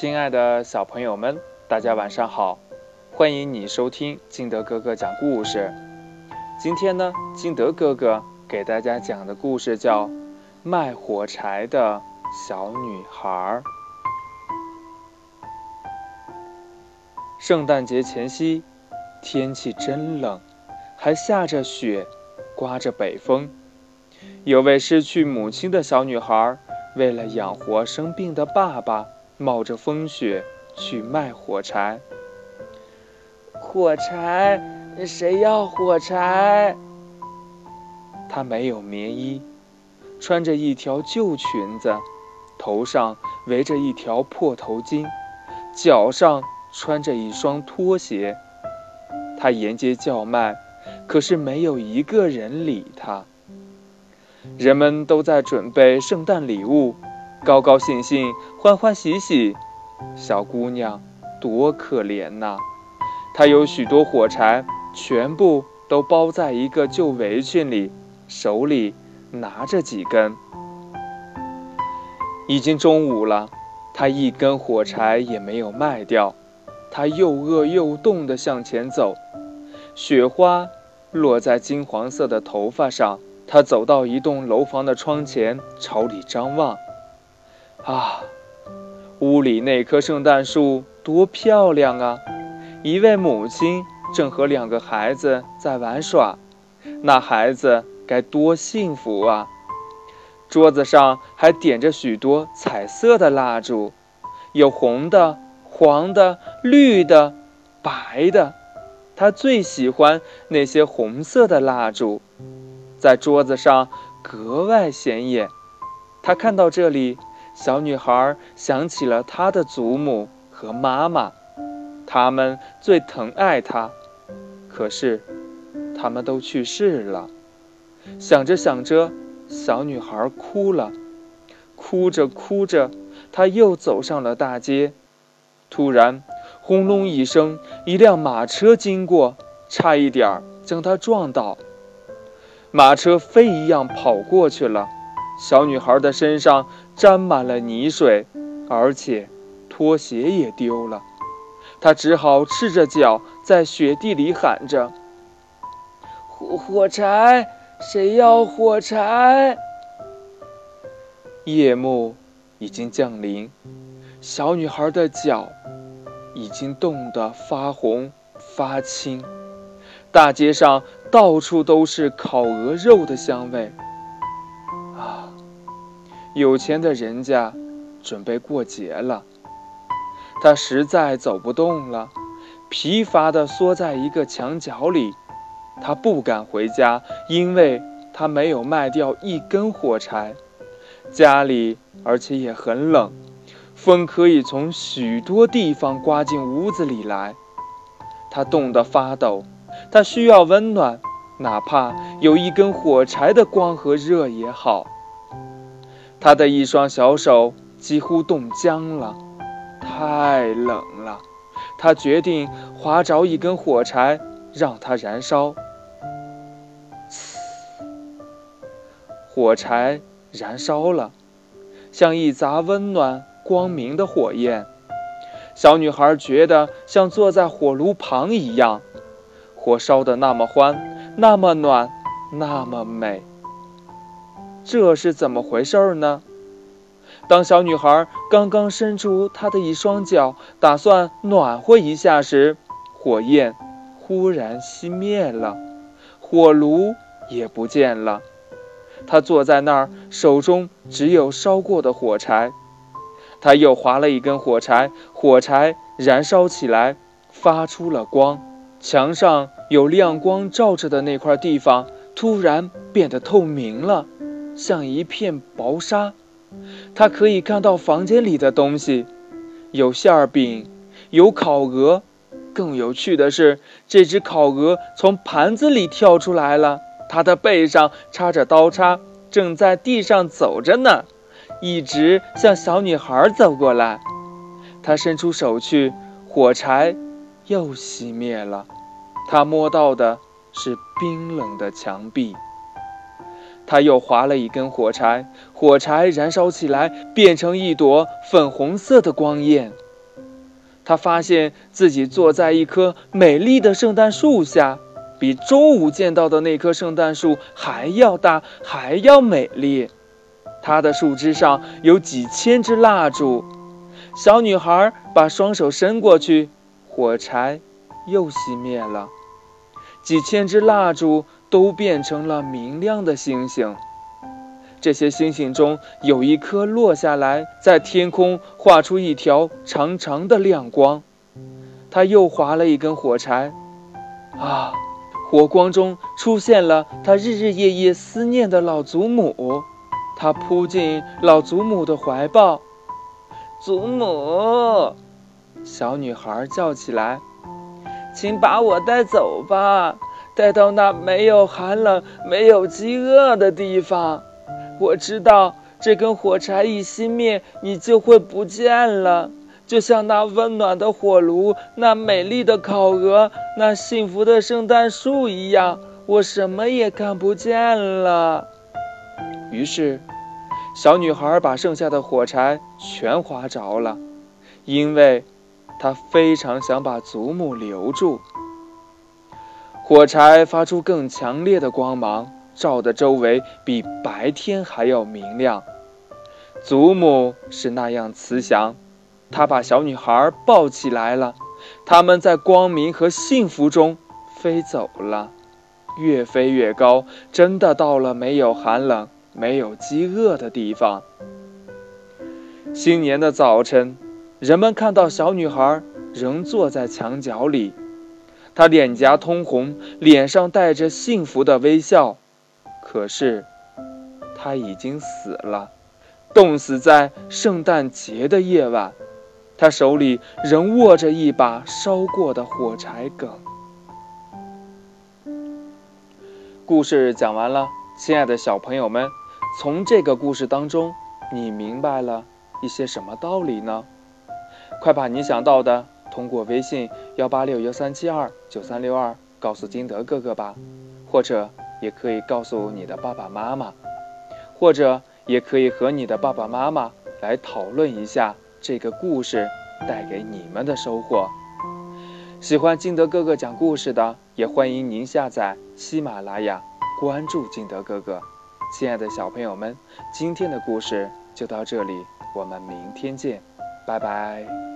亲爱的小朋友们，大家晚上好！欢迎你收听金德哥哥讲故事。今天呢，金德哥哥给大家讲的故事叫《卖火柴的小女孩》。圣诞节前夕，天气真冷，还下着雪，刮着北风。有位失去母亲的小女孩，为了养活生病的爸爸。冒着风雪去卖火柴，火柴，谁要火柴？她没有棉衣，穿着一条旧裙子，头上围着一条破头巾，脚上穿着一双拖鞋。她沿街叫卖，可是没有一个人理她。人们都在准备圣诞礼物。高高兴兴，欢欢喜喜，小姑娘多可怜呐！她有许多火柴，全部都包在一个旧围裙里，手里拿着几根。已经中午了，她一根火柴也没有卖掉。她又饿又冻地向前走，雪花落在金黄色的头发上。她走到一栋楼房的窗前，朝里张望。啊，屋里那棵圣诞树多漂亮啊！一位母亲正和两个孩子在玩耍，那孩子该多幸福啊！桌子上还点着许多彩色的蜡烛，有红的、黄的、绿的、白的。他最喜欢那些红色的蜡烛，在桌子上格外显眼。他看到这里。小女孩想起了她的祖母和妈妈，他们最疼爱她，可是他们都去世了。想着想着，小女孩哭了，哭着哭着，她又走上了大街。突然，轰隆一声，一辆马车经过，差一点儿将她撞倒。马车飞一样跑过去了。小女孩的身上沾满了泥水，而且拖鞋也丢了。她只好赤着脚在雪地里喊着：“火火柴，谁要火柴？”夜幕已经降临，小女孩的脚已经冻得发红发青，大街上到处都是烤鹅肉的香味。啊有钱的人家准备过节了，他实在走不动了，疲乏地缩在一个墙角里。他不敢回家，因为他没有卖掉一根火柴。家里而且也很冷，风可以从许多地方刮进屋子里来。他冻得发抖，他需要温暖，哪怕有一根火柴的光和热也好。他的一双小手几乎冻僵了，太冷了。他决定划着一根火柴，让它燃烧。火柴燃烧了，像一砸温暖光明的火焰。小女孩觉得像坐在火炉旁一样，火烧得那么欢，那么暖，那么美。这是怎么回事呢？当小女孩刚刚伸出她的一双脚，打算暖和一下时，火焰忽然熄灭了，火炉也不见了。她坐在那儿，手中只有烧过的火柴。她又划了一根火柴，火柴燃烧起来，发出了光。墙上有亮光照着的那块地方，突然变得透明了。像一片薄纱，他可以看到房间里的东西，有馅饼，有烤鹅。更有趣的是，这只烤鹅从盘子里跳出来了，它的背上插着刀叉，正在地上走着呢，一直向小女孩走过来。他伸出手去，火柴又熄灭了。他摸到的是冰冷的墙壁。他又划了一根火柴，火柴燃烧起来，变成一朵粉红色的光焰。他发现自己坐在一棵美丽的圣诞树下，比中午见到的那棵圣诞树还要大，还要美丽。它的树枝上有几千支蜡烛。小女孩把双手伸过去，火柴又熄灭了。几千支蜡烛都变成了明亮的星星。这些星星中有一颗落下来，在天空画出一条长长的亮光。他又划了一根火柴，啊，火光中出现了他日日夜夜思念的老祖母。他扑进老祖母的怀抱，祖母，小女孩叫起来：“请把我带走吧，带到那没有寒冷、没有饥饿的地方。”我知道这根火柴一熄灭，你就会不见了，就像那温暖的火炉、那美丽的烤鹅、那幸福的圣诞树一样，我什么也看不见了。于是，小女孩把剩下的火柴全划着了，因为她非常想把祖母留住。火柴发出更强烈的光芒。照的周围比白天还要明亮。祖母是那样慈祥，她把小女孩抱起来了。他们在光明和幸福中飞走了，越飞越高，真的到了没有寒冷、没有饥饿的地方。新年的早晨，人们看到小女孩仍坐在墙角里，她脸颊通红，脸上带着幸福的微笑。可是，她已经死了，冻死在圣诞节的夜晚。他手里仍握着一把烧过的火柴梗。故事讲完了，亲爱的小朋友们，从这个故事当中，你明白了一些什么道理呢？快把你想到的通过微信幺八六幺三七二九三六二告诉金德哥哥吧，或者。也可以告诉你的爸爸妈妈，或者也可以和你的爸爸妈妈来讨论一下这个故事带给你们的收获。喜欢金德哥哥讲故事的，也欢迎您下载喜马拉雅，关注金德哥哥。亲爱的小朋友们，今天的故事就到这里，我们明天见，拜拜。